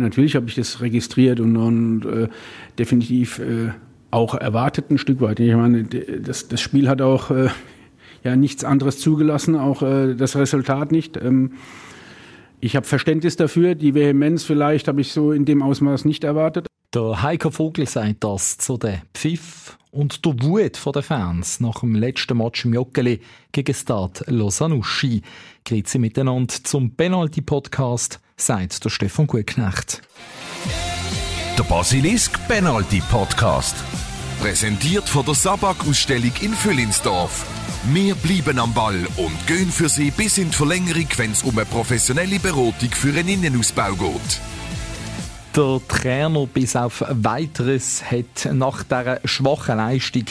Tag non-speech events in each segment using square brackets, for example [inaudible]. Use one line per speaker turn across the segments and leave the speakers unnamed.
Natürlich habe ich das registriert und, und äh, definitiv äh, auch erwartet ein Stück weit. Ich meine, das, das Spiel hat auch äh, ja nichts anderes zugelassen, auch äh, das Resultat nicht. Ähm, ich habe Verständnis dafür, die Vehemenz vielleicht habe ich so in dem Ausmaß nicht erwartet.
Der Heiko Vogel sagt das zu den Pfiff und der Wut der Fans nach dem letzten Match im Joggeli gegen Stade Lausanne-Uschi. Grüezi miteinander zum Penalty-Podcast, sagt der Stefan Gutknecht.
Der Basilisk Penalty Podcast. Präsentiert von der Sabak-Ausstellung in Füllinsdorf. Wir bleiben am Ball und gehen für Sie bis in die Verlängerung, wenn es um eine professionelle Beratung für einen Innenausbau geht.
Der Trainer bis auf Weiteres hat nach dieser schwachen Leistung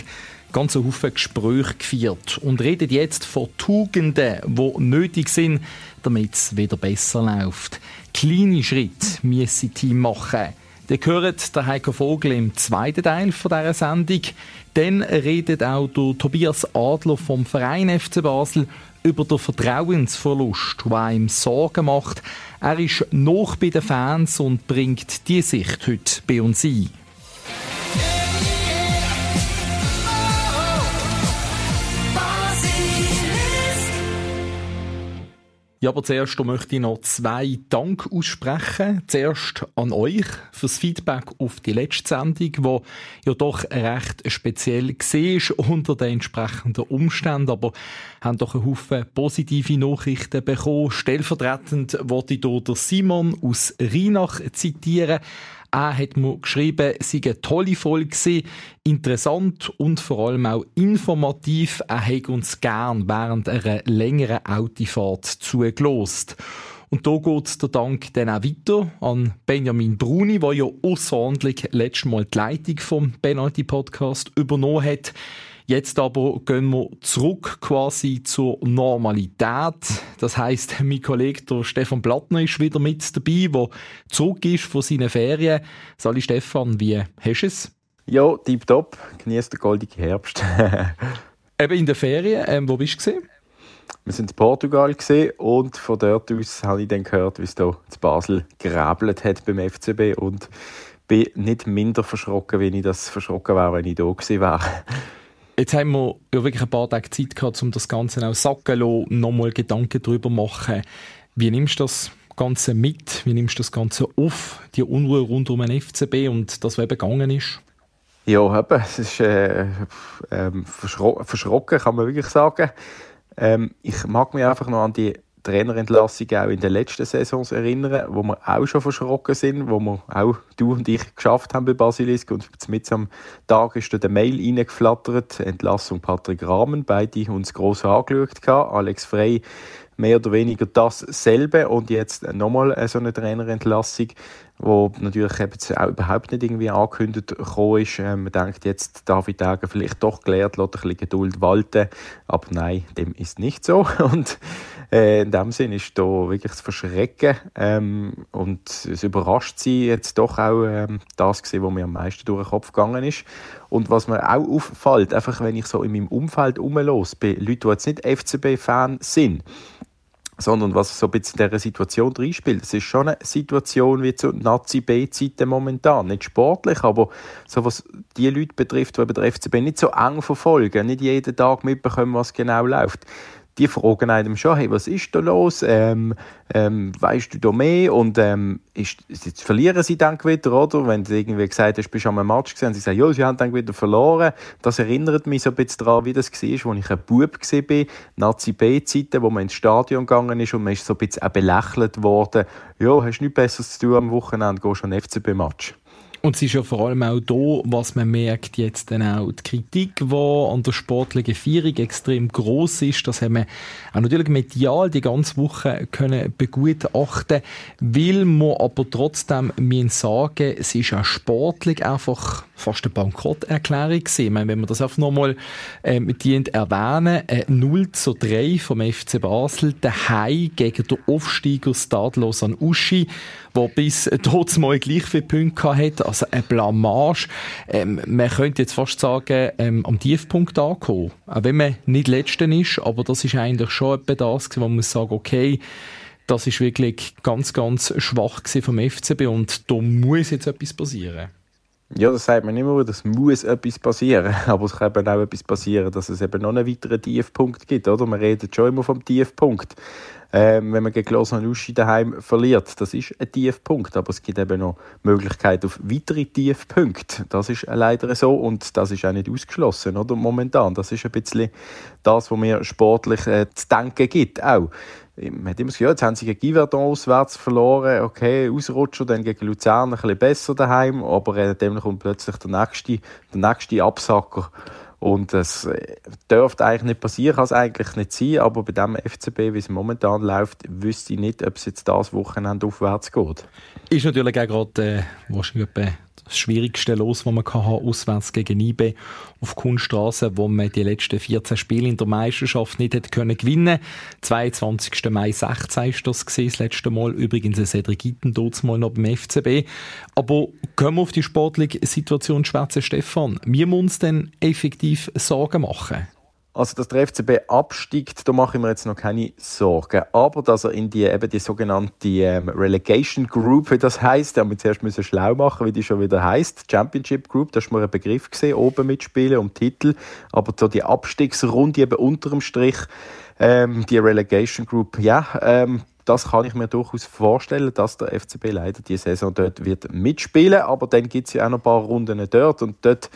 ganz Haufen Gespräche geführt und redet jetzt von Tugenden, die nötig sind, damit es wieder besser läuft. Kleine Schritte müssen Team machen. Ihr hört der Heiko Vogel im zweiten Teil dieser Sendung. Dann redet auch der Tobias Adler vom Verein FC Basel über den Vertrauensverlust, der ihm Sorgen macht. Er ist noch bei den Fans und bringt die Sicht heute bei uns ein. Ja, aber zuerst möchte ich noch zwei Dank aussprechen. Zuerst an euch fürs Feedback auf die letzte Sendung, die ja doch recht speziell war unter den entsprechenden Umständen, aber haben doch einen Haufen positive Nachrichten bekommen. Stellvertretend wollte ich hier Simon aus Rheinach zitieren. Er hat mir geschrieben, es sei eine tolle Folge interessant und vor allem auch informativ. Er hätte uns gern während einer längeren Autofahrt zugelost. Und da geht der Dank dann auch weiter an Benjamin Bruni, der ja außerordentlich letztes Mal die Leitung vom Penalty Podcast übernommen hat. Jetzt aber gehen wir zurück quasi zur Normalität. Das heißt, [laughs] mein Kollege der Stefan Plattner ist wieder mit dabei, der zurück ist von seinen Ferien. Sali Stefan, wie hast du es?
Ja, tipptopp. Genießt den goldenen Herbst. [laughs]
Eben in den Ferien. Ähm, wo bist du? Gewesen?
Wir sind in Portugal und von dort aus habe ich dann gehört, wie es hier in Basel geräbelt hat beim FCB und bin nicht minder verschrocken, wie ich das verschrocken wäre, wenn ich da gewesen wäre.
Jetzt haben wir ja wirklich ein paar Tage Zeit gehabt, um das Ganze auch sacken zu lassen, nochmal Gedanken darüber machen. Wie nimmst du das Ganze mit? Wie nimmst du das Ganze auf, die Unruhe rund um den FCB und das, was eben gegangen ist?
Ja, eben, es ist äh, äh, verschro verschrocken, kann man wirklich sagen. Ähm, ich mag mich einfach noch an die Trainerentlassung auch in den letzten Saisons erinnern, wo wir auch schon verschrocken sind, wo wir auch du und ich geschafft haben bei Basilisk. Und mit am Tag ist der Mail reingeflattert, Entlassung Patrick Rahmen, beide uns gross angeschaut Alex Frey mehr oder weniger dasselbe. Und jetzt nochmal so eine Trainerentlassung, wo natürlich eben auch überhaupt nicht irgendwie angekündigt gekommen ist. Ähm, man denkt jetzt, David Dagen vielleicht doch gelernt, lässt ein bisschen Geduld walten, aber nein, dem ist nicht so. [laughs] Und äh, in dem Sinn ist da wirklich das Verschrecken ähm, und das überrascht sie jetzt doch auch ähm, das gewesen, was mir am meisten durch den Kopf gegangen ist. Und was mir auch auffällt, einfach wenn ich so in meinem Umfeld rumlos bei Leuten, die jetzt nicht FCB-Fan sind, sondern was so ein bisschen in dieser Situation reinspielt. Es ist schon eine Situation wie zu Nazi-B-Zeiten momentan. Nicht sportlich, aber so was die Leute betrifft, die den FCB nicht so eng verfolgen, nicht jeden Tag mitbekommen, was genau läuft die fragen einem schon, hey, was ist da los? Ähm, ähm, weißt du da mehr? Und ähm, ist, jetzt verlieren sie dann wieder, oder? Wenn du irgendwie gesagt hast, bist du am Match gesehen, sie sagen, ja, sie haben dann wieder verloren. Das erinnert mich so ein bisschen daran, wie das war, als ich ein Bub war, Nazi-B-Zeiten, wo man ins Stadion gegangen ist und man ist so ein bisschen auch belächelt worden. Ja, hast du nichts Besseres zu tun am Wochenende, gehst du an FCB-Match.
Und es ist ja vor allem auch da, was man merkt jetzt dann auch, die Kritik, die an der sportlichen Feierung extrem groß ist, das haben wir auch natürlich medial die ganze Woche können begutachten, will man aber trotzdem sagen, es ist auch sportlich einfach fast eine Bankrotterklärung gewesen. Ich meine, wenn man das einfach nochmal ähm, erwähnen, äh, 0 zu 3 vom FC Basel, daheim gegen den Aufsteiger Stadlos an Uschi, der bis dort mal gleich viele Punkte hatte, also eine Blamage. Ähm, man könnte jetzt fast sagen, ähm, am Tiefpunkt angekommen. Auch wenn man nicht Letzter ist, aber das ist eigentlich schon etwa das, wo man muss sagen, okay, das ist wirklich ganz, ganz schwach vom FCB und da muss jetzt etwas passieren.
Ja, das sagt man immer, das muss etwas passieren. [laughs] Aber es kann eben auch etwas passieren, dass es eben noch einen weiteren Tiefpunkt gibt. Oder? Man redet schon immer vom Tiefpunkt. Ähm, wenn man gegen Lausanne Uschi daheim verliert, das ist ein Tiefpunkt. Aber es gibt eben noch Möglichkeiten auf weitere Tiefpunkte. Das ist leider so und das ist auch nicht ausgeschlossen, oder? Momentan. Das ist ein bisschen das, was mir sportlich äh, zu denken gibt. Auch man hat immer gesagt, jetzt haben sie gegen Giverdon auswärts verloren, okay, Ausrutscher, dann gegen Luzern ein bisschen besser daheim, aber äh, dann kommt plötzlich der nächste, der nächste Absacker. Und es äh, dürfte eigentlich nicht passieren, kann es eigentlich nicht sein, aber bei dem FCB, wie es momentan läuft, wüsste ich nicht, ob es jetzt das Wochenende aufwärts geht.
Ist natürlich auch gerade äh, wahrscheinlich das schwierigste Los, das man kann haben, auswärts gegen IB auf Kunststraße, wo man die letzten 14 Spiele in der Meisterschaft nicht hätte können gewinnen. 22. Mai 16 ist das das letzte Mal. Übrigens ein Cedric Itten, mal noch beim FCB. Aber kommen wir auf die sportliche Situation schwätzen, Stefan. Wir müssen uns denn effektiv Sorgen machen?
Also, dass der FCB absteigt, da mache ich mir jetzt noch keine Sorgen. Aber dass er in die, eben die sogenannte ähm, Relegation Group, wie das heisst, da wir zuerst müssen schlau machen, wie die schon wieder heisst. Championship Group, da ist mir ein Begriff gesehen, oben mitspielen um Titel. Aber so die Abstiegsrunde eben unter dem Strich, ähm, die Relegation Group, ja, ähm, das kann ich mir durchaus vorstellen, dass der FCB leider die Saison dort wird mitspielen. Aber dann gibt es ja auch noch ein paar Runden dort und dort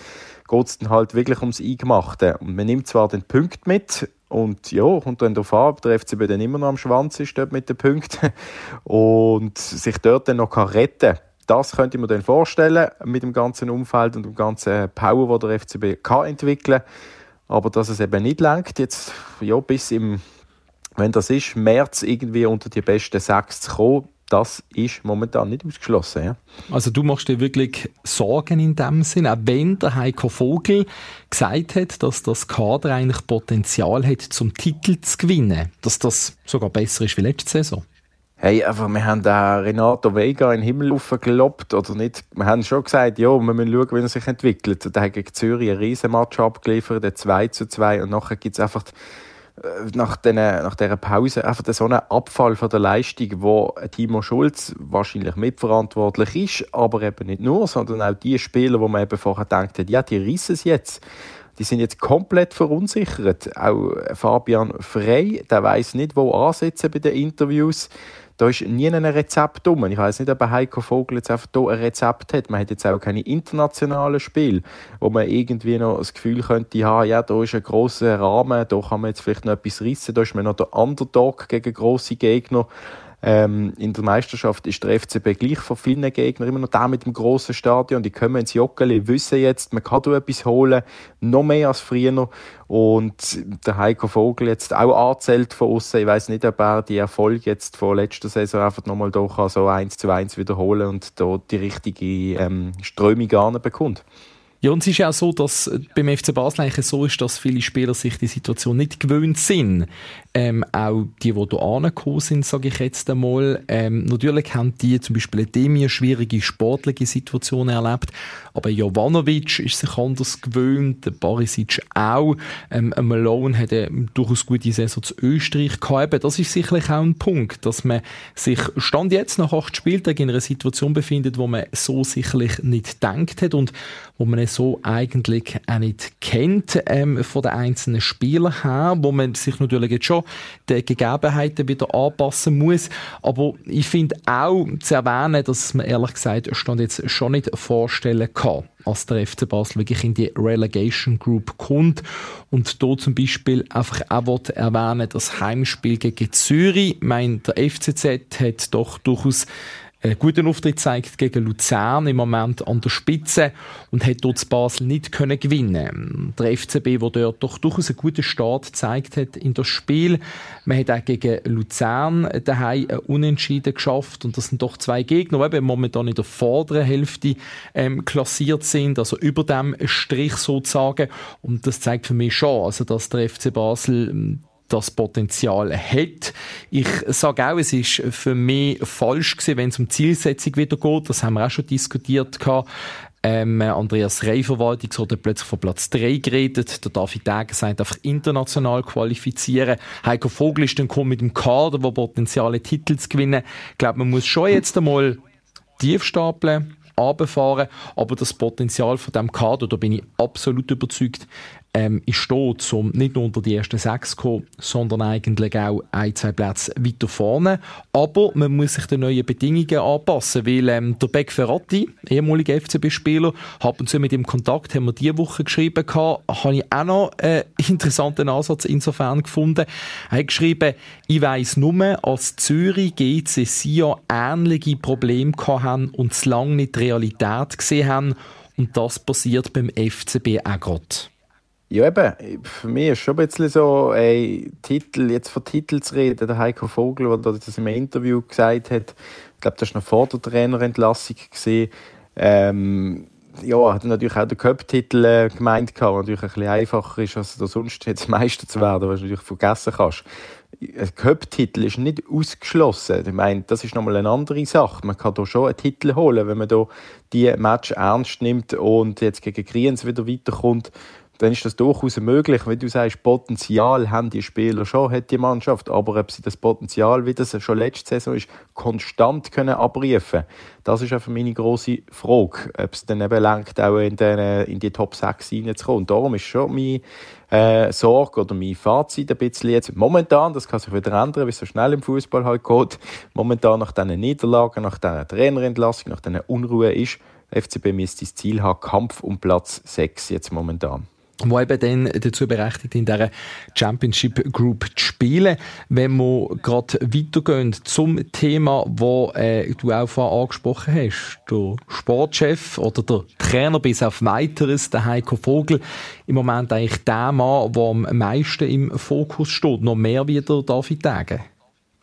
geht es dann halt wirklich ums Eingemachte. Und man nimmt zwar den Punkt mit und ja, kommt dann darauf an, ob der FCB dann immer noch am Schwanz ist dort mit den Punkten [laughs] und sich dort dann noch retten kann. Das könnte mir dann vorstellen mit dem ganzen Umfeld und dem ganzen Power, den der FCB kann entwickeln Aber dass es eben nicht lenkt, jetzt ja, bis im, wenn das ist, März irgendwie unter die besten sechs zu kommen, das ist momentan nicht ausgeschlossen. Ja.
Also du machst dir wirklich Sorgen in dem Sinn, auch wenn der Heiko Vogel gesagt hat, dass das Kader eigentlich Potenzial hat, zum Titel zu gewinnen, dass das sogar besser ist wie letzte Saison.
Hey, einfach, wir haben da Renato Vega in den Himmel gelobt, oder nicht? Wir haben schon gesagt, ja, wir müssen schauen, wie er sich entwickelt. Der hat gegen Zürich einen Riesenmatch abgeliefert, der 2 zu 2, und nachher gibt es einfach nach, den, nach dieser Pause einfach so einen Abfall von der Leistung, wo Timo Schulz wahrscheinlich mitverantwortlich ist, aber eben nicht nur, sondern auch die Spieler, wo man eben vorher gedacht hat, ja, die rissen es jetzt. Die sind jetzt komplett verunsichert. Auch Fabian Frey, der weiß nicht, wo ansetzen bei den Interviews. Da ist nie ein Rezept drum. Ich weiß nicht, ob Heiko Vogel jetzt einfach hier ein Rezept hat. Man hat jetzt auch keine internationalen Spiele, wo man irgendwie noch das Gefühl könnte haben, ja, da ist ein grosser Rahmen, da kann man jetzt vielleicht noch etwas rissen, da ist man noch der Underdog gegen grosse Gegner. Ähm, in der Meisterschaft ist der FCB gleich von vielen Gegnern immer noch da mit dem grossen Stadion. Die kommen ins Joggeli, wissen jetzt, man kann da etwas holen, noch mehr als früher. Und der Heiko Vogel jetzt auch anzählt von außen. Ich weiß nicht, ob er die Erfolge jetzt von letzter Saison einfach nochmal da so eins zu eins wiederholen und da die richtige ähm, Strömung bekommt.
Ja, und es ist ja auch so, dass beim FC Basel eigentlich so ist, dass viele Spieler sich die Situation nicht gewöhnt sind. Ähm, auch die, die hier angekommen sind, sage ich jetzt einmal. Ähm, natürlich haben die zum Beispiel Demir schwierige sportliche Situationen erlebt, aber Jovanovic ist sich anders gewöhnt, der Barisic auch. Ähm, Malone hat eine durchaus gute Saison zu Österreich gehabt. Das ist sicherlich auch ein Punkt, dass man sich Stand jetzt nach acht Spieltagen in einer Situation befindet, wo man so sicherlich nicht denkt hat und wo man so eigentlich auch nicht kennt ähm, von den einzelnen Spielern her, wo man sich natürlich jetzt schon den Gegebenheiten wieder anpassen muss. Aber ich finde auch zu erwähnen, dass man ehrlich gesagt stand jetzt schon nicht vorstellen kann, als der FC Basel wirklich in die Relegation Group kommt und da zum Beispiel einfach auch erwähnen, das Heimspiel gegen Zürich. Ich meine, der FCZ hat doch durchaus einen guten Auftritt zeigt gegen Luzern im Moment an der Spitze und hat dort Basel nicht können gewinnen. Der FCB, der dort doch durchaus einen guten Start gezeigt hat in das Spiel. Man hat auch gegen Luzern daheim Unentschieden geschafft und das sind doch zwei Gegner, die momentan in der vorderen Hälfte ähm, klassiert sind, also über dem Strich sozusagen. Und das zeigt für mich schon, also dass der FC Basel ähm, das Potenzial hat. Ich sage auch, es ist für mich falsch gewesen, wenn es um Zielsetzung wieder geht. Das haben wir auch schon diskutiert gehabt. Ähm, Andreas Rehverwaltung so plötzlich von Platz 3 geredet. Der David Degen sagt einfach international qualifizieren. Heiko Vogel ist dann gekommen mit dem Kader, der Potenziale Titel zu gewinnen. Ich glaube, man muss schon jetzt einmal tief stapeln, runterfahren, aber das Potenzial von dem Kader, da bin ich absolut überzeugt, ähm, ist dort, um nicht nur unter die ersten sechs zu kommen, sondern eigentlich auch ein, zwei Plätze weiter vorne. Aber man muss sich den neuen Bedingungen anpassen, weil ähm, der Beck Ferrati, ehemaliger FCB-Spieler, ab und zu mit ihm Kontakt, haben wir diese Woche geschrieben, gehabt, habe ich auch noch einen [laughs] interessanten Ansatz insofern gefunden. Er hat geschrieben, ich weiss nur, als Zürich GC Sion ähnliche Probleme haben und es lange nicht die Realität gesehen haben. Und das passiert beim FCB auch gerade.
Ja, eben, für mich ist schon ein bisschen so, ey, Titel, jetzt von Titel zu reden, der Heiko Vogel, der das im Interview gesagt hat, ich glaube, das war noch vor der Trainerentlassung gesehen, ähm, ja, hat natürlich auch den Cup-Titel äh, gemeint was natürlich ein bisschen einfacher ist, als sonst jetzt Meister zu werden, was du natürlich vergessen kannst. Ein Cup-Titel ist nicht ausgeschlossen. Ich meine, das ist nochmal eine andere Sache. Man kann da schon einen Titel holen, wenn man da die Match ernst nimmt und jetzt gegen Kriens wieder weiterkommt dann ist das durchaus möglich. Wenn du sagst, Potenzial haben die Spieler schon, hat die Mannschaft, aber ob sie das Potenzial, wie das schon letzte Saison ist, konstant können abrufen das ist einfach meine grosse Frage, ob es dann eben lenkt, auch in, den, in die Top 6 reinzukommen. darum ist schon meine äh, Sorge oder mein Fazit ein bisschen jetzt, momentan, das kann sich wieder ändern, wie es so schnell im Fußball halt geht, momentan nach diesen Niederlagen, nach dieser Trainerentlassung, nach dieser Unruhe ist, FCB müsste das Ziel haben, Kampf um Platz 6 jetzt momentan
wo eben dann dazu berechtigt, in dieser Championship Group zu spielen. Wenn wir gerade weitergehen zum Thema, wo äh, du auch vorhin angesprochen hast, der Sportchef oder der Trainer bis auf weiteres, der Heiko Vogel, im Moment eigentlich der Mann, der am meisten im Fokus steht, noch mehr wie der David Degen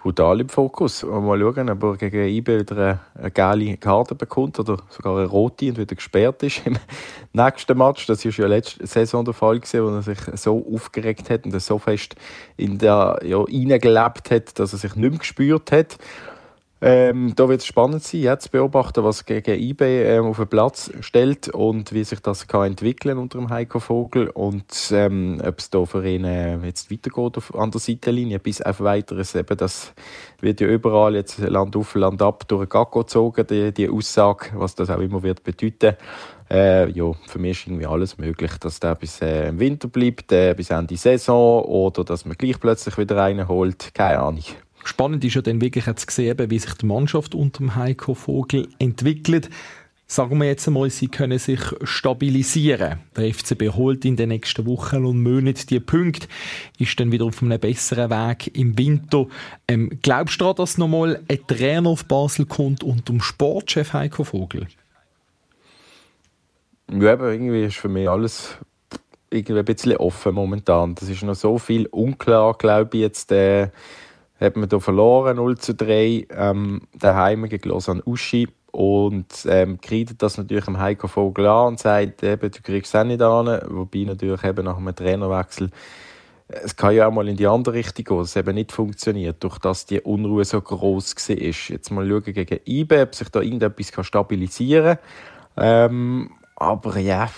brutal im Fokus. Mal schauen, ob er gegen IB wieder eine geile Karte bekommt oder sogar eine rote und wieder gesperrt ist im [laughs] nächsten Match. Das war ja letzte Saison der Fall, gewesen, wo er sich so aufgeregt hat und so fest in der ja, reingelebt hat, dass er sich nicht mehr gespürt hat. Ähm, da wird es spannend sein, jetzt zu beobachten, was gegen IB ähm, auf den Platz stellt und wie sich das kann entwickeln unter dem Heiko Vogel und ähm, ob es da für ihn äh, jetzt weitergeht auf, an der Seitenlinie bis auf weiteres. Eben, das wird ja überall jetzt Land auf, Land ab durch den Gacko gezogen, die, die Aussage, was das auch immer wird bedeuten. Äh, ja, für mich ist irgendwie alles möglich, dass der bis äh, im Winter bleibt, äh, bis Ende Saison oder dass man gleich plötzlich wieder reinholt. Keine Ahnung.
Spannend ist ja dann wirklich jetzt gesehen, wie sich die Mannschaft unter dem Heiko Vogel entwickelt. Sagen wir jetzt einmal, sie können sich stabilisieren. Der FCB holt in den nächsten Wochen und Monaten die Punkte, ist dann wieder auf einem besseren Weg im Winter. Ähm, glaubst du, dass nochmal ein Trainer auf Basel kommt und um Sportchef Heiko Vogel?
Ja, aber irgendwie ist für mich alles irgendwie ein bisschen offen momentan. Das ist noch so viel unklar, glaube ich, jetzt. Äh hat man da verloren, 0 zu 3, ähm, daheim gegen Lausanne Uschi und ähm, kreidet das natürlich am Heiko Vogel an und sagt, eben, du kriegst es auch nicht an, wobei natürlich eben nach einem Trainerwechsel es kann ja auch mal in die andere Richtung gehen, dass es eben nicht funktioniert, durch dass die Unruhe so groß war. Jetzt mal schauen gegen IBE, ob sich da irgendetwas stabilisieren kann. Ähm, aber ja,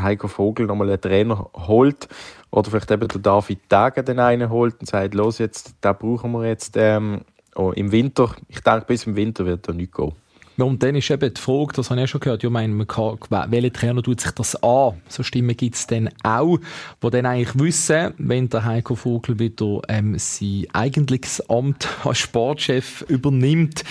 Heiko Vogel nochmal einen Trainer holt oder vielleicht eben der David Tage den einen holt und sagt, los jetzt, da brauchen wir jetzt ähm, oh, im Winter. Ich denke, bis im Winter wird er nicht gehen.
Ja, und dann ist eben die Frage, das habe ich auch schon gehört, ja, meine, man kann, welcher Trainer tut sich das an? So Stimmen gibt es dann auch, die dann eigentlich wissen, wenn der Heiko Vogel wieder ähm, sein eigentliches Amt [laughs] als Sportchef übernimmt,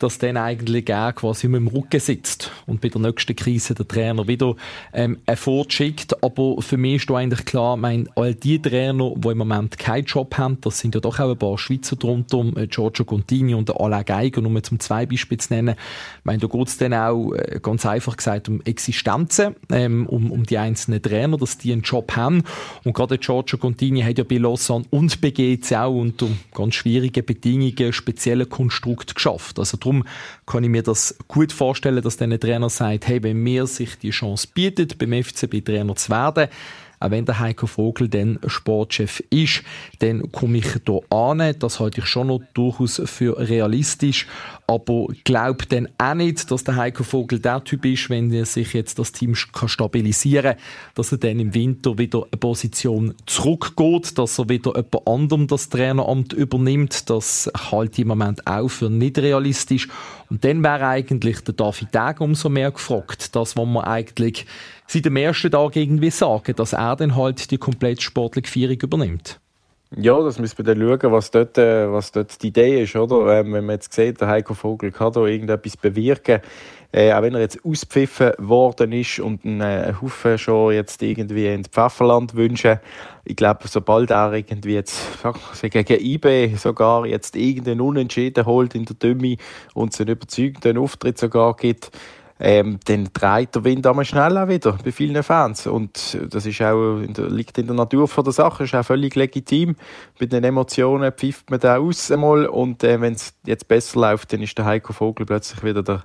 dass dann eigentlich er quasi mit dem Rücken sitzt und bei der nächsten Krise der Trainer wieder ähm, fortschickt. Aber für mich ist da eigentlich klar, mein, all die Trainer, die im Moment keinen Job haben, das sind ja doch auch ein paar Schweizer drunter, äh, Giorgio Contini und Alain Geiger, um zum zwei Beispiele zu nennen, meine, da geht es dann auch äh, ganz einfach gesagt um Existenzen, ähm, um, um die einzelnen Trainer, dass die einen Job haben. Und gerade Giorgio Contini hat ja bei Lausanne und bei GC auch unter ganz schwierigen Bedingungen spezielle Konstrukt geschafft. Also darum kann ich mir das gut vorstellen, dass dann ein Trainer sagt, hey, wenn mir sich die Chance bietet, beim FCB Trainer zu werden, auch wenn der Heiko Vogel dann Sportchef ist, dann komme ich hier an. Das halte ich schon noch durchaus für realistisch, aber glaube dann auch nicht, dass der Heiko Vogel der Typ ist, wenn er sich jetzt das Team kann stabilisieren kann, dass er dann im Winter wieder eine Position zurückgeht, dass er wieder jemand anderem das Traineramt übernimmt. Das halte ich im Moment auch für nicht realistisch. Und dann wäre eigentlich der David Tag umso mehr gefragt, das, was man eigentlich seit dem ersten Tag irgendwie sagen, dass er dann halt die komplette sportliche Führung übernimmt.
Ja, das müssen wir dann schauen, was dort, äh, was dort die Idee ist, oder? Ähm, wenn man jetzt sieht, der Heiko Vogel kann da irgendetwas bewirken, äh, auch wenn er jetzt auspfiffen worden ist und einen äh, Haufen schon jetzt irgendwie ins Pfefferland wünschen, ich glaube, sobald er irgendwie jetzt gegen IB sogar jetzt irgendeinen Unentschieden holt in der Dümme und es einen überzeugenden Auftritt sogar gibt, ähm, dann dreht der Wind einmal schnell auch wieder bei vielen Fans. Und das ist auch, in der, liegt in der Natur von der Sache, ist auch völlig legitim. Bei den Emotionen pfifft man da aus einmal und äh, wenn es jetzt besser läuft, dann ist der Heiko Vogel plötzlich wieder der,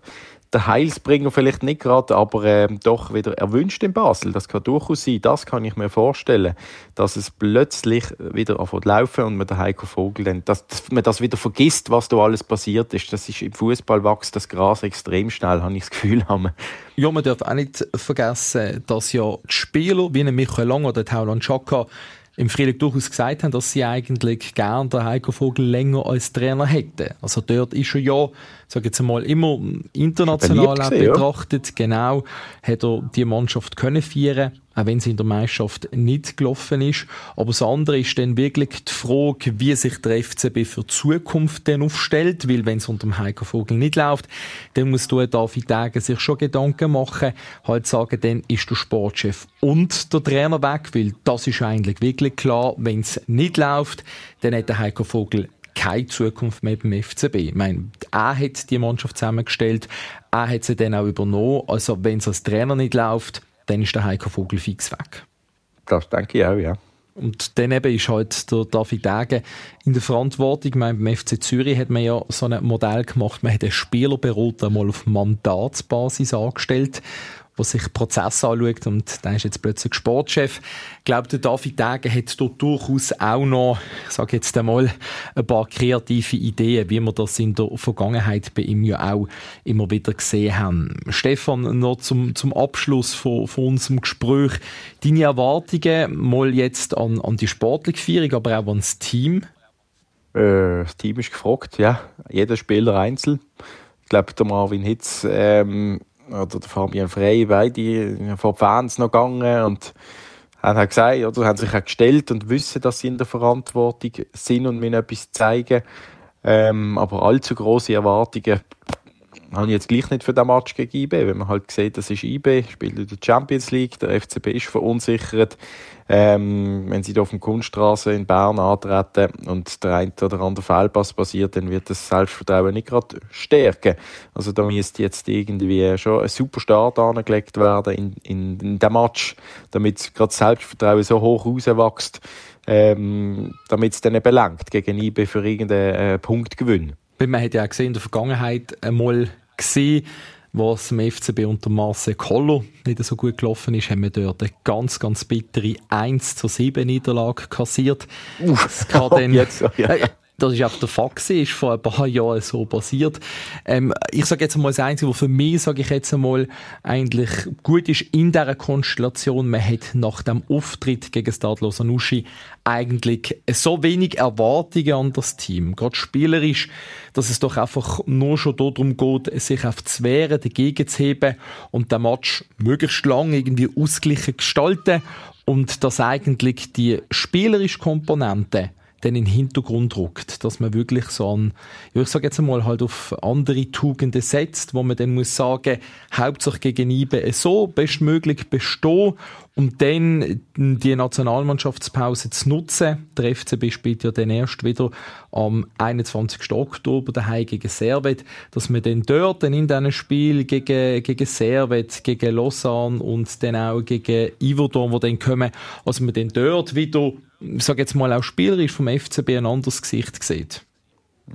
der Heilsbringer vielleicht nicht gerade, aber äh, doch wieder erwünscht in Basel. Das kann durchaus sein. Das kann ich mir vorstellen, dass es plötzlich wieder anfängt laufen und man der Heiko Vogel dann, dass, man das wieder vergisst, was da alles passiert ist. Das ist im Fußball wächst das Gras extrem schnell, habe ich das Gefühl. [laughs]
Ja, man darf auch nicht vergessen, dass ja die Spieler wie Michael Lang oder Taulan Chaka im Frühling durchaus gesagt haben, dass sie eigentlich gern den Heiko Vogel länger als Trainer hätten. Also dort ist er ja, sage jetzt einmal, immer international gesehen, betrachtet, ja. genau, hat er die Mannschaft können feiern auch wenn sie in der Meisterschaft nicht gelaufen ist. Aber das andere ist dann wirklich die Frage, wie sich der FCB für die Zukunft dann aufstellt, weil wenn es unter dem Heiko Vogel nicht läuft, dann muss du David Degen sich schon Gedanken machen, halt sagen, dann ist der Sportchef und der Trainer weg, weil das ist eigentlich wirklich klar, wenn es nicht läuft, dann hat der Heiko Vogel keine Zukunft mehr beim FCB. Ich meine, er hat die Mannschaft zusammengestellt, er hat sie dann auch übernommen. Also wenn es als Trainer nicht läuft, dann ist der Heiko Vogel fix weg.
Das denke ich auch, ja.
Und dann eben ist halt der David Degen in der Verantwortung. Ich meine, beim FC Zürich hat man ja so ein Modell gemacht, man hat einen Spielerberater mal auf Mandatsbasis angestellt der sich Prozesse anschaut und der ist jetzt plötzlich Sportchef. Ich glaube, der David Degen hat dort durchaus auch noch, ich sage jetzt einmal, ein paar kreative Ideen, wie wir das in der Vergangenheit bei ihm ja auch immer wieder gesehen haben. Stefan, noch zum, zum Abschluss von, von unserem Gespräch. Deine Erwartungen mal jetzt an, an die sportliche Führung, aber auch an das Team?
Äh, das Team ist gefragt, ja. Jeder Spieler einzeln. Ich glaube, der Marvin Hitz ähm, oder der Fabian Frey, beide die Fans noch gegangen und haben halt gesagt, oder haben sich auch gestellt und wissen, dass sie in der Verantwortung sind und mir etwas zeigen. Ähm, aber allzu große Erwartungen habe ich jetzt gleich nicht für den Match gegen IB, wenn man halt sieht, das ist IB, spielt in der Champions League, der FCB ist verunsichert. Ähm, wenn sie da auf der Kunststraße in Bern antreten und der eine oder andere Fehlpass passiert, dann wird das Selbstvertrauen nicht gerade stärken. Also da müsste jetzt irgendwie schon ein super Start angelegt werden in, in, in dem Match, damit gerade das Selbstvertrauen so hoch rauswächst, ähm, damit es dann eben lenkt gegen IB für irgendeinen äh, Punktgewinn.
Man hat ja auch gesehen in der Vergangenheit einmal gesehen, was im FCB unter Marcel Kollo nicht so gut gelaufen ist, haben wir dort eine ganz, ganz bittere 1 zu 7 Niederlage kassiert.
Uff, das kann [laughs] dann, jetzt, ja.
äh, das ist auch der Fakt, ist vor ein paar Jahren so passiert. Ähm, ich sage jetzt einmal das Einzige, was für mich, sage ich jetzt einmal, eigentlich gut ist in dieser Konstellation, man hat nach dem Auftritt gegen Stadlo Sanushi eigentlich so wenig Erwartungen an das Team, gerade spielerisch, dass es doch einfach nur schon darum geht, sich auf zu wehren, dagegen zu heben und den Match möglichst lang irgendwie ausgleichen gestalten und dass eigentlich die spielerische Komponente dann in den Hintergrund rückt, dass man wirklich so an, ich sage jetzt einmal halt auf andere Tugenden setzt, wo man dann muss sagen, hauptsächlich gegen IBE so bestmöglich bestehen und dann die Nationalmannschaftspause zu nutzen. Der FCB spielt ja dann erst wieder am 21. Oktober daheim gegen Servet, dass man dann dort dann in diesem Spiel gegen, gegen Servet, gegen Lausanne und dann auch gegen Iverdon, wo dann kommen, also man dann dort wieder ich sage jetzt mal auch spielerisch vom FCB ein anderes Gesicht sieht.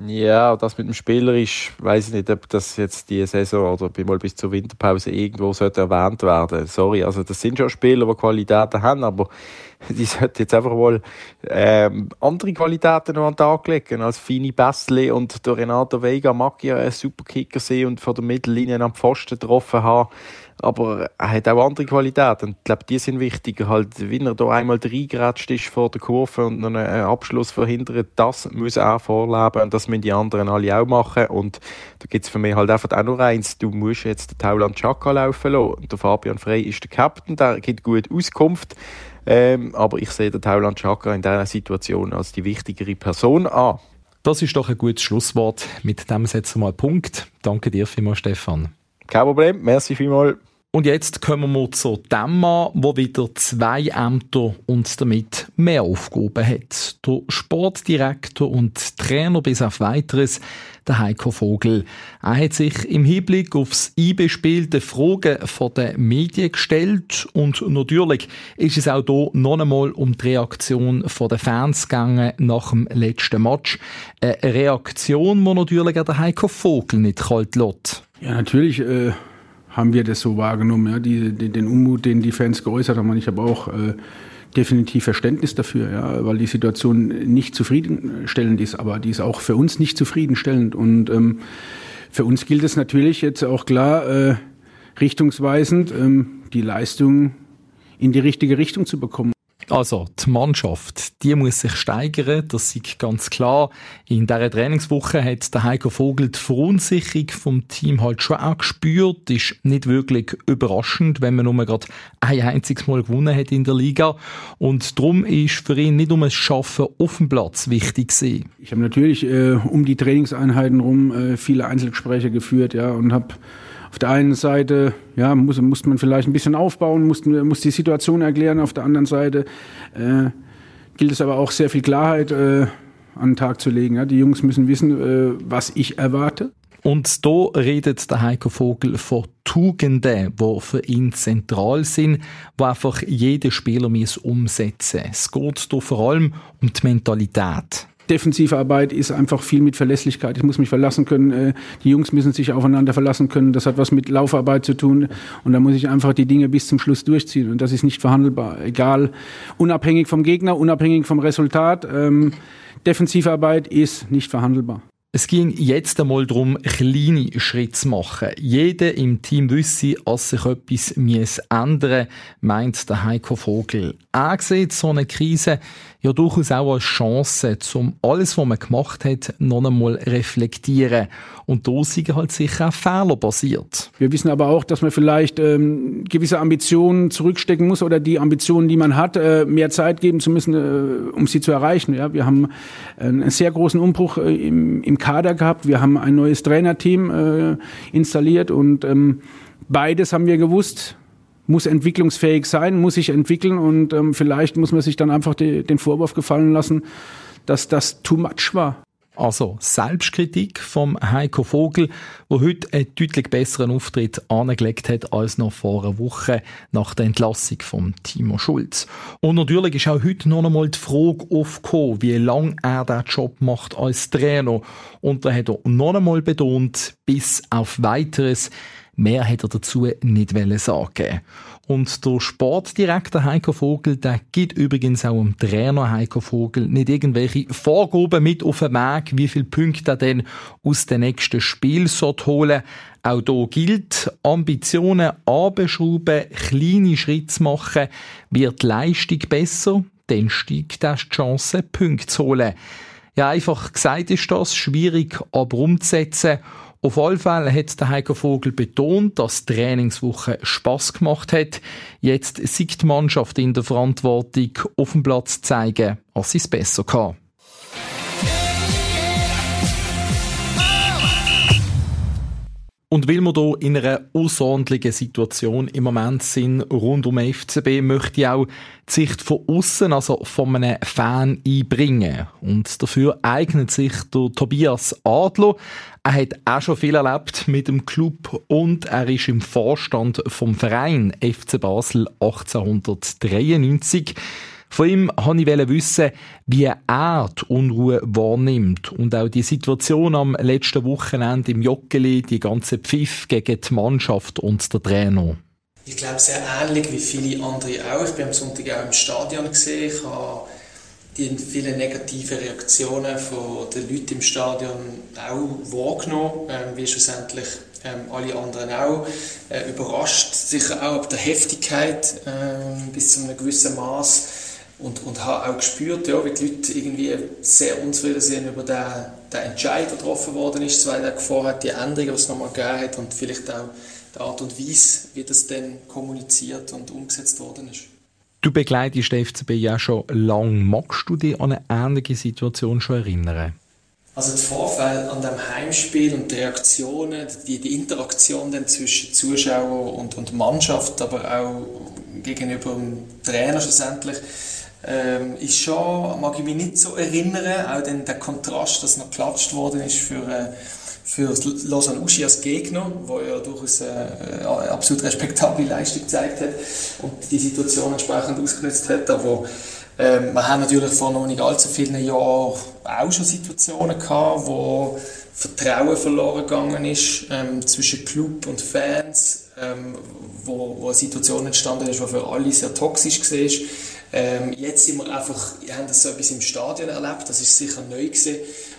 Ja, das mit dem Spieler ist, weiß ich nicht, ob das jetzt die Saison oder mal bis zur Winterpause irgendwo sollte erwähnt werden. Sorry, also das sind schon Spieler, die Qualitäten haben, aber [laughs] die sollten jetzt einfach mal ähm, andere Qualitäten noch an den Tag legen als Fini Bessli und der Renato Vega mag ja ein super Kicker sein und von der Mittellinie am Pfosten getroffen haben. Aber er hat auch andere Qualitäten. Und ich glaube, die sind wichtiger. Halt, wenn er da einmal reingeratscht ist vor der Kurve und einen Abschluss verhindert, das muss er vorleben. Und das müssen die anderen alle auch machen. Und da gibt es für mich halt einfach auch nur eins. Du musst jetzt den Tauland Chaka laufen lassen. Und der Fabian Frey ist der Captain, der gibt gut Auskunft. Ähm, aber ich sehe den Tauland Chaka in dieser Situation als die wichtigere Person an.
Das ist doch ein gutes Schlusswort. Mit dem setzen wir mal Punkt. Danke dir vielmals, Stefan.
Kein Problem, merci vielmals.
Und jetzt kommen wir zu dem der wieder zwei Ämter und damit mehr Aufgaben hat. Der Sportdirektor und Trainer bis auf weiteres, der Heiko Vogel. Er hat sich im Hinblick aufs IB-Spiel die Fragen von den Medien gestellt und natürlich ist es auch hier noch einmal um die Reaktion der Fans gegangen nach dem letzten Match. Eine Reaktion, die natürlich auch der Heiko Vogel nicht kalt lässt.
Ja, natürlich äh, haben wir das so wahrgenommen, ja, die, die, den Unmut, den die Fans geäußert haben. Und ich habe auch äh, definitiv Verständnis dafür, ja, weil die Situation nicht zufriedenstellend ist, aber die ist auch für uns nicht zufriedenstellend. Und ähm, für uns gilt es natürlich jetzt auch klar äh, richtungsweisend, ähm, die Leistung in die richtige Richtung zu bekommen.
Also, die Mannschaft, die muss sich steigern, das ist ganz klar. In dieser Trainingswoche hat der Heiko Vogel die Verunsicherung vom Team halt schon auch gespürt. Ist nicht wirklich überraschend, wenn man nur gerade ein einziges Mal gewonnen hat in der Liga. Und darum ist für ihn nicht um das Schaffen auf dem Platz wichtig gewesen.
Ich habe natürlich äh, um die Trainingseinheiten rum äh, viele Einzelgespräche geführt, ja, und habe auf der einen Seite ja, muss, muss man vielleicht ein bisschen aufbauen, muss, muss die Situation erklären. Auf der anderen Seite äh, gilt es aber auch sehr viel Klarheit äh, an den Tag zu legen. Ja. Die Jungs müssen wissen, äh, was ich erwarte.
Und da redet der Heiko Vogel von Tugenden, die für ihn zentral sind, wo einfach jeder Spieler umsetzen muss. Es geht hier vor allem um die Mentalität.
Defensive Arbeit ist einfach viel mit Verlässlichkeit. Ich muss mich verlassen können. Äh, die Jungs müssen sich aufeinander verlassen können. Das hat was mit Laufarbeit zu tun. Und da muss ich einfach die Dinge bis zum Schluss durchziehen. Und das ist nicht verhandelbar. Egal, unabhängig vom Gegner, unabhängig vom Resultat. Ähm, Defensive Arbeit ist nicht verhandelbar.
Es ging jetzt einmal darum, kleine Schritte zu machen. Jeder im Team wisse, dass sich etwas ändern meint der Heiko Vogel. Sieht so eine Krise ja durchaus auch als Chance, um alles, was man gemacht hat, noch einmal reflektieren. Und da sind halt sicher auch Fehler basiert.
Wir wissen aber auch, dass man vielleicht ähm, gewisse Ambitionen zurückstecken muss oder die Ambitionen, die man hat, äh, mehr Zeit geben zu müssen, äh, um sie zu erreichen. Ja, wir haben einen sehr großen Umbruch äh, im, im Kader gehabt. Wir haben ein neues Trainerteam äh, installiert und ähm, beides haben wir gewusst muss entwicklungsfähig sein, muss sich entwickeln und ähm, vielleicht muss man sich dann einfach die, den Vorwurf gefallen lassen, dass das too much war.
Also Selbstkritik vom Heiko Vogel, wo heute einen deutlich besseren Auftritt angelegt hat als noch vor einer Woche nach der Entlassung von Timo Schulz. Und natürlich ist auch heute noch einmal die Frage aufgekommen, wie lange er den Job macht als Trainer. Und da hat er noch einmal betont, bis auf weiteres, Mehr hat er dazu nicht sagen Und der Sportdirektor Heiko Vogel, der gibt übrigens auch dem Trainer Heiko Vogel nicht irgendwelche Vorgaben mit auf den Weg, wie viele Punkte er denn aus dem nächsten Spiel holen Auch hier gilt, Ambitionen abschrauben, kleine Schritte machen, wird die Leistung besser, dann steigt auch die Chance, Punkte zu holen. Ja, einfach gesagt ist das, schwierig aber umzusetzen. Auf alle Fälle hat der Heiko Vogel betont, dass die Trainingswoche Spass gemacht hat. Jetzt sieht die Mannschaft in der Verantwortung, auf dem Platz zeigen, was sie es besser kann. Und weil wir hier in einer außerordentlichen Situation im Moment sind, rund um FCB, möchte ich auch die Sicht von außen, also von einem Fan einbringen. Und dafür eignet sich der Tobias Adler. Er hat auch schon viel erlebt mit dem Club und er ist im Vorstand vom Verein FC Basel 1893. Von ihm wollte ich wissen, wie er die Unruhe wahrnimmt und auch die Situation am letzten Wochenende im Joggeli, die ganze Pfiff gegen die Mannschaft und der Trainer.
Ich glaube, sehr ähnlich wie viele andere auch. Ich bin am Sonntag auch im Stadion gesehen. Ich habe die vielen negativen Reaktionen von den Leuten im Stadion auch wahrgenommen, ähm, wie schlussendlich ähm, alle anderen auch. Äh, überrascht, sicher auch ab der Heftigkeit äh, bis zu einem gewissen Maß und, und habe auch gespürt, ja, wie die Leute irgendwie sehr unzufrieden sind über den, den Entscheid, der getroffen worden ist, zwei Tage vorher, die Änderung, die es nochmal gegeben hat und vielleicht auch die Art und Weise, wie das dann kommuniziert und umgesetzt worden ist.
Du begleitest den FCB ja schon lange. Magst du dich an eine ähnliche Situation schon erinnern?
Also die Vorfälle an dem Heimspiel und die Reaktionen, die, die Interaktion dann zwischen Zuschauer und, und Mannschaft, aber auch gegenüber dem Trainer schlussendlich, ähm, ist schon, mag ich mich nicht so erinnern, auch den, der Kontrast, dass noch geklatscht worden ist für äh, für Lausanne Uschi als Gegner, wo ja durchaus eine absolut respektable Leistung gezeigt hat und die Situation entsprechend ausgenutzt hat. Aber ähm, wir haben natürlich vor noch nicht allzu vielen Jahren auch schon Situationen gehabt, wo Vertrauen verloren gegangen ist ähm, zwischen Club und Fans, ähm, wo, wo eine Situation entstanden ist, die für alle sehr toxisch war. Ähm, jetzt sind wir einfach, haben das so etwas im Stadion erlebt, das ist sicher neu gewesen.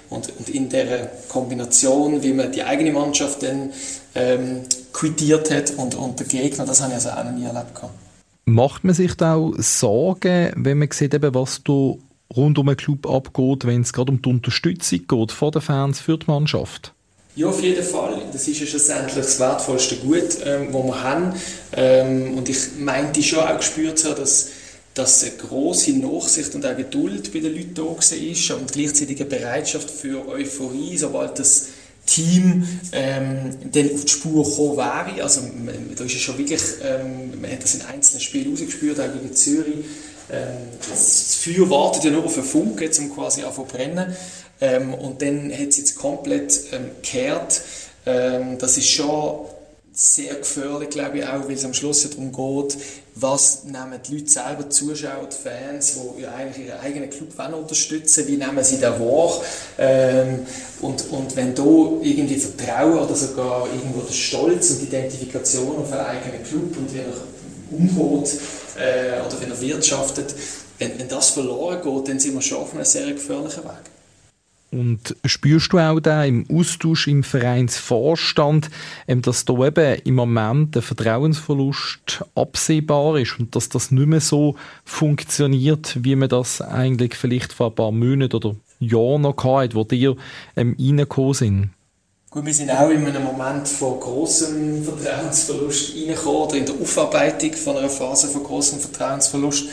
Und, und in der Kombination, wie man die eigene Mannschaft dann ähm, quittiert hat und, und der Gegner, das habe ich also auch noch nie erlebt. Gehabt.
Macht man sich da auch Sorgen, wenn man sieht, eben, was da rund um den Club abgeht, wenn es gerade um die Unterstützung geht von den Fans für die Mannschaft?
Ja, auf jeden Fall. Das ist ja schlussendlich das wertvollste Gut, ähm, das wir haben. Ähm, und ich meinte schon auch gespürt, so, dass dass eine große Nachsicht und auch Geduld bei den Leuten da war und gleichzeitig eine Bereitschaft für Euphorie, sobald das Team ähm, dann auf die Spur gekommen wäre. Also da ist es schon wirklich, ähm, man hat das in einzelnen Spielen rausgespürt, auch gegen Zürich. Ähm, das Feuer wartet ja nur auf einen Funke, um quasi zu brennen. Ähm, und dann hat es jetzt komplett ähm, gekehrt. Ähm, das ist schon sehr gefährlich, glaube ich auch, weil es am Schluss darum geht, was nehmen die Leute selber, Zuschauer, die Fans, die ja eigentlich ihren eigenen Club unterstützen wie nehmen sie den wahr ähm, und, und wenn da irgendwie Vertrauen oder sogar irgendwo der Stolz und die Identifikation auf einen eigenen Club und wie er umgeht äh, oder wenn er wirtschaftet, wenn, wenn das verloren geht, dann sind wir schon auf einem sehr gefährlichen Weg.
Und spürst du auch da im Austausch im Vereinsvorstand, ähm, dass da eben im Moment der Vertrauensverlust absehbar ist und dass das nicht mehr so funktioniert, wie man das eigentlich vielleicht vor ein paar Monaten oder Jahren noch hatte, wo dir ähm, reingekommen sind?
Gut, wir sind auch in einem Moment von großem Vertrauensverlust reingekommen oder in der Aufarbeitung von einer Phase von großem Vertrauensverlust.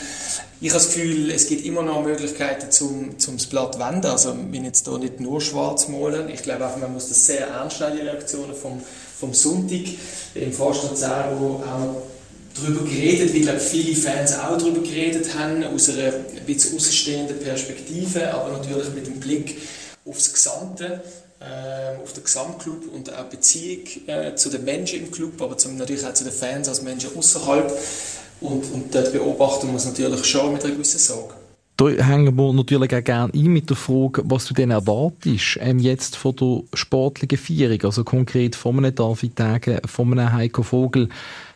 Ich habe das Gefühl, es gibt immer noch Möglichkeiten zum, zum das Blatt wenden. Also, ich will jetzt hier nicht nur schwarz malen. Ich glaube einfach, man muss das sehr ernst nehmen, die Reaktionen vom, vom Sonntag. Im Vorstand Zero auch darüber geredet, wie glaube viele Fans auch darüber geredet haben, aus einer ein bisschen außenstehenden Perspektive, aber natürlich mit dem Blick aufs Gesamte, äh, auf den Gesamtclub und auch Beziehung äh, zu den Menschen im Club, aber zum, natürlich auch zu den Fans als Menschen außerhalb. Und, und dort beobachten wir es natürlich schon mit einer gewissen Sorge.
Da hängen wir natürlich auch gerne ein mit der Frage, was du denn erwartest, ähm, jetzt von der sportlichen Feierung, also konkret von einem David Tage, von einem Heiko Vogel,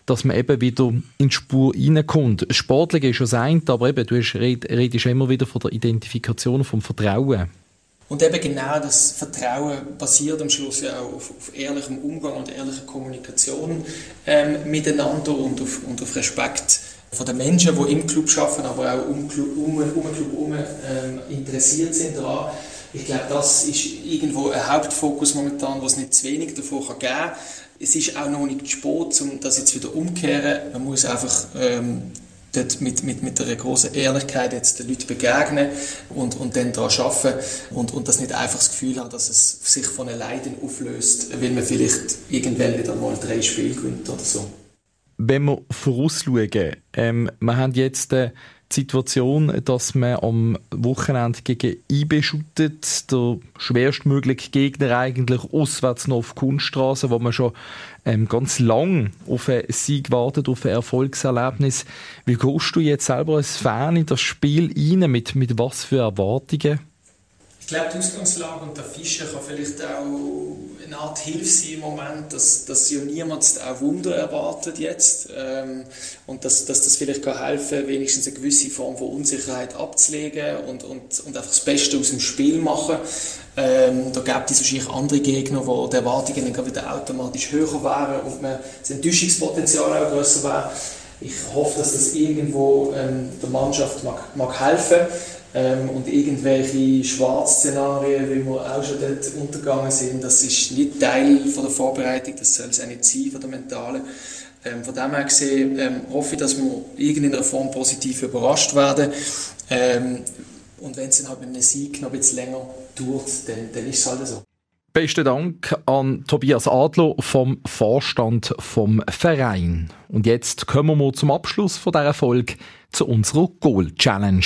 dass man eben wieder in die Spur reinkommt. Sportlich ist schon das eine, aber eben, du redest immer wieder von der Identifikation, vom Vertrauen.
Und eben genau das Vertrauen basiert am Schluss ja auch auf, auf ehrlichem Umgang und ehrlicher Kommunikation ähm, miteinander und auf, und auf Respekt von den Menschen, die im Club arbeiten, aber auch um, um, um den Club herum ähm, interessiert sind daran. Ich glaube, das ist irgendwo ein Hauptfokus momentan, was nicht zu wenig davon geben kann. Es ist auch noch nicht spät, um das jetzt wieder umzukehren. Man muss einfach ähm, dort mit, mit, mit einer großen Ehrlichkeit jetzt den Leuten begegnen und, und dann daran arbeiten und, und das nicht einfach das Gefühl haben, dass es sich von alleine auflöst, weil man vielleicht irgendwann wieder mal drei Spiele gewinnt oder so.
Wenn wir vorausschauen, ähm, wir haben jetzt äh, die Situation, dass man am Wochenende gegen IB shootet, der schwerstmögliche Gegner eigentlich auswärts noch auf Kunststraße, wo man schon ähm, ganz lang auf einen Sieg wartet, auf ein Erfolgserlebnis. Wie gehst du jetzt selber als Fan in das Spiel rein? Mit, mit was für Erwartungen?
Glaube, die Ausgangslage und der Fischer kann vielleicht auch eine Art Hilfe sein im Moment, dass, dass ja niemand auch Wunder erwartet jetzt ähm, und dass, dass das vielleicht kann helfen wenigstens eine gewisse Form von Unsicherheit abzulegen und, und, und einfach das Beste aus dem Spiel machen. Ähm, da gibt es wahrscheinlich andere Gegner, wo die Erwartungen dann wieder automatisch höher wären und man, das Enttäuschungspotenzial auch größer wäre. Ich hoffe, dass das irgendwo ähm, der Mannschaft mag, mag helfen mag ähm, und irgendwelche Schwarzszenarien, wie wir auch schon dort untergegangen sind, das ist nicht Teil von der Vorbereitung, das soll es auch nicht sein von der mentalen. Ähm, von dem her gesehen ähm, hoffe ich, dass wir in irgendeiner Form positiv überrascht werden. Ähm, und wenn es dann halt mit einem Sieg noch ein länger dauert, dann, dann ist es halt so.
Besten Dank an Tobias Adler vom Vorstand vom Verein. Und jetzt kommen wir zum Abschluss von dieser Folge zu unserer Goal Challenge.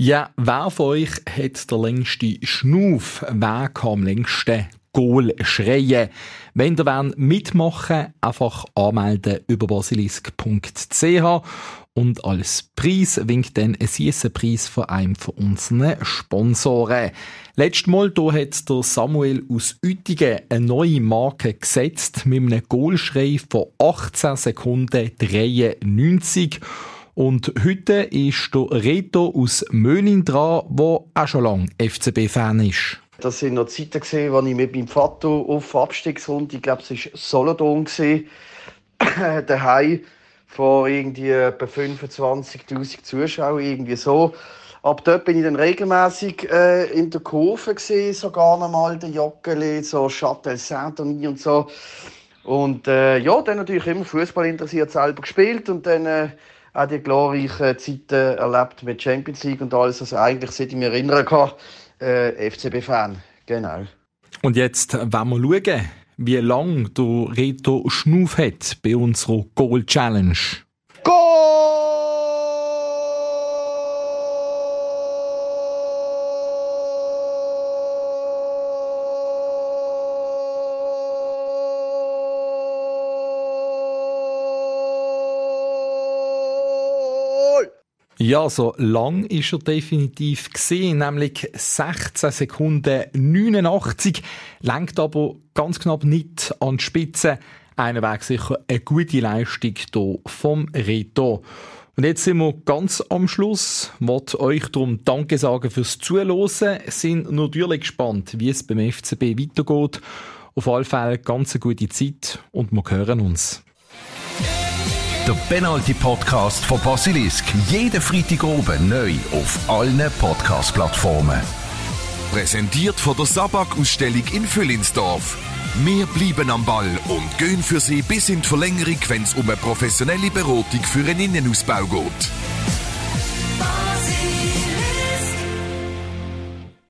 Ja, wer von euch hat der längste Schnuff? Wer kann am längsten Goal schreien? Wenn ihr wollt mitmachen einfach anmelden über basilisk.ch und als Preis winkt dann ein süßer Preis von einem von unseren Sponsoren. Letztes Mal hier hat der Samuel aus Uetingen eine neue Marke gesetzt mit einem Goalschrei von 18 Sekunden 93. Und heute ist der Reto aus Möhlin dran, der auch schon lange FCB-Fan ist.
Das sind noch Zeiten, gesehen, als ich mit meinem Vater auf Abstiegsrunde, ich glaube, es war Solothurn, [coughs] daheim vor irgendwie etwa 25.000 Zuschauern, irgendwie so. Ab dort bin ich dann regelmäßig äh, in der Kurve gesehen, sogar noch mal der Joggeli, so Châtel Saint-Denis und so. Und äh, ja, dann natürlich immer Fußball interessiert, selber gespielt und dann äh, auch die glorreichen Zeiten erlebt mit Champions League und alles. Also eigentlich, seit ich mich erinnern kann, äh, FCB-Fan. Genau.
Und jetzt wollen wir schauen, wie lange der Reto Schnuff hat bei unserer Goal Challenge. Ja, so lang ist er definitiv gesehen, nämlich 16 Sekunden 89. Lenkt aber ganz knapp nicht an die Spitze. Wäre sicher eine gute Leistung hier vom Reto. Und jetzt sind wir ganz am Schluss. Ich möchte euch darum Danke sagen fürs Zuhören. Sind natürlich gespannt, wie es beim FCB weitergeht. Auf alle Fälle ganz eine gute Zeit und wir hören uns.
Der Penalty Podcast von Basilisk. Jeden Freitag oben neu auf allen Podcast-Plattformen. Präsentiert von der Sabak-Ausstellung in Füllinsdorf. Wir bleiben am Ball und gehen für Sie bis in die Verlängerung, wenn es um eine professionelle Beratung für einen Innenausbau geht.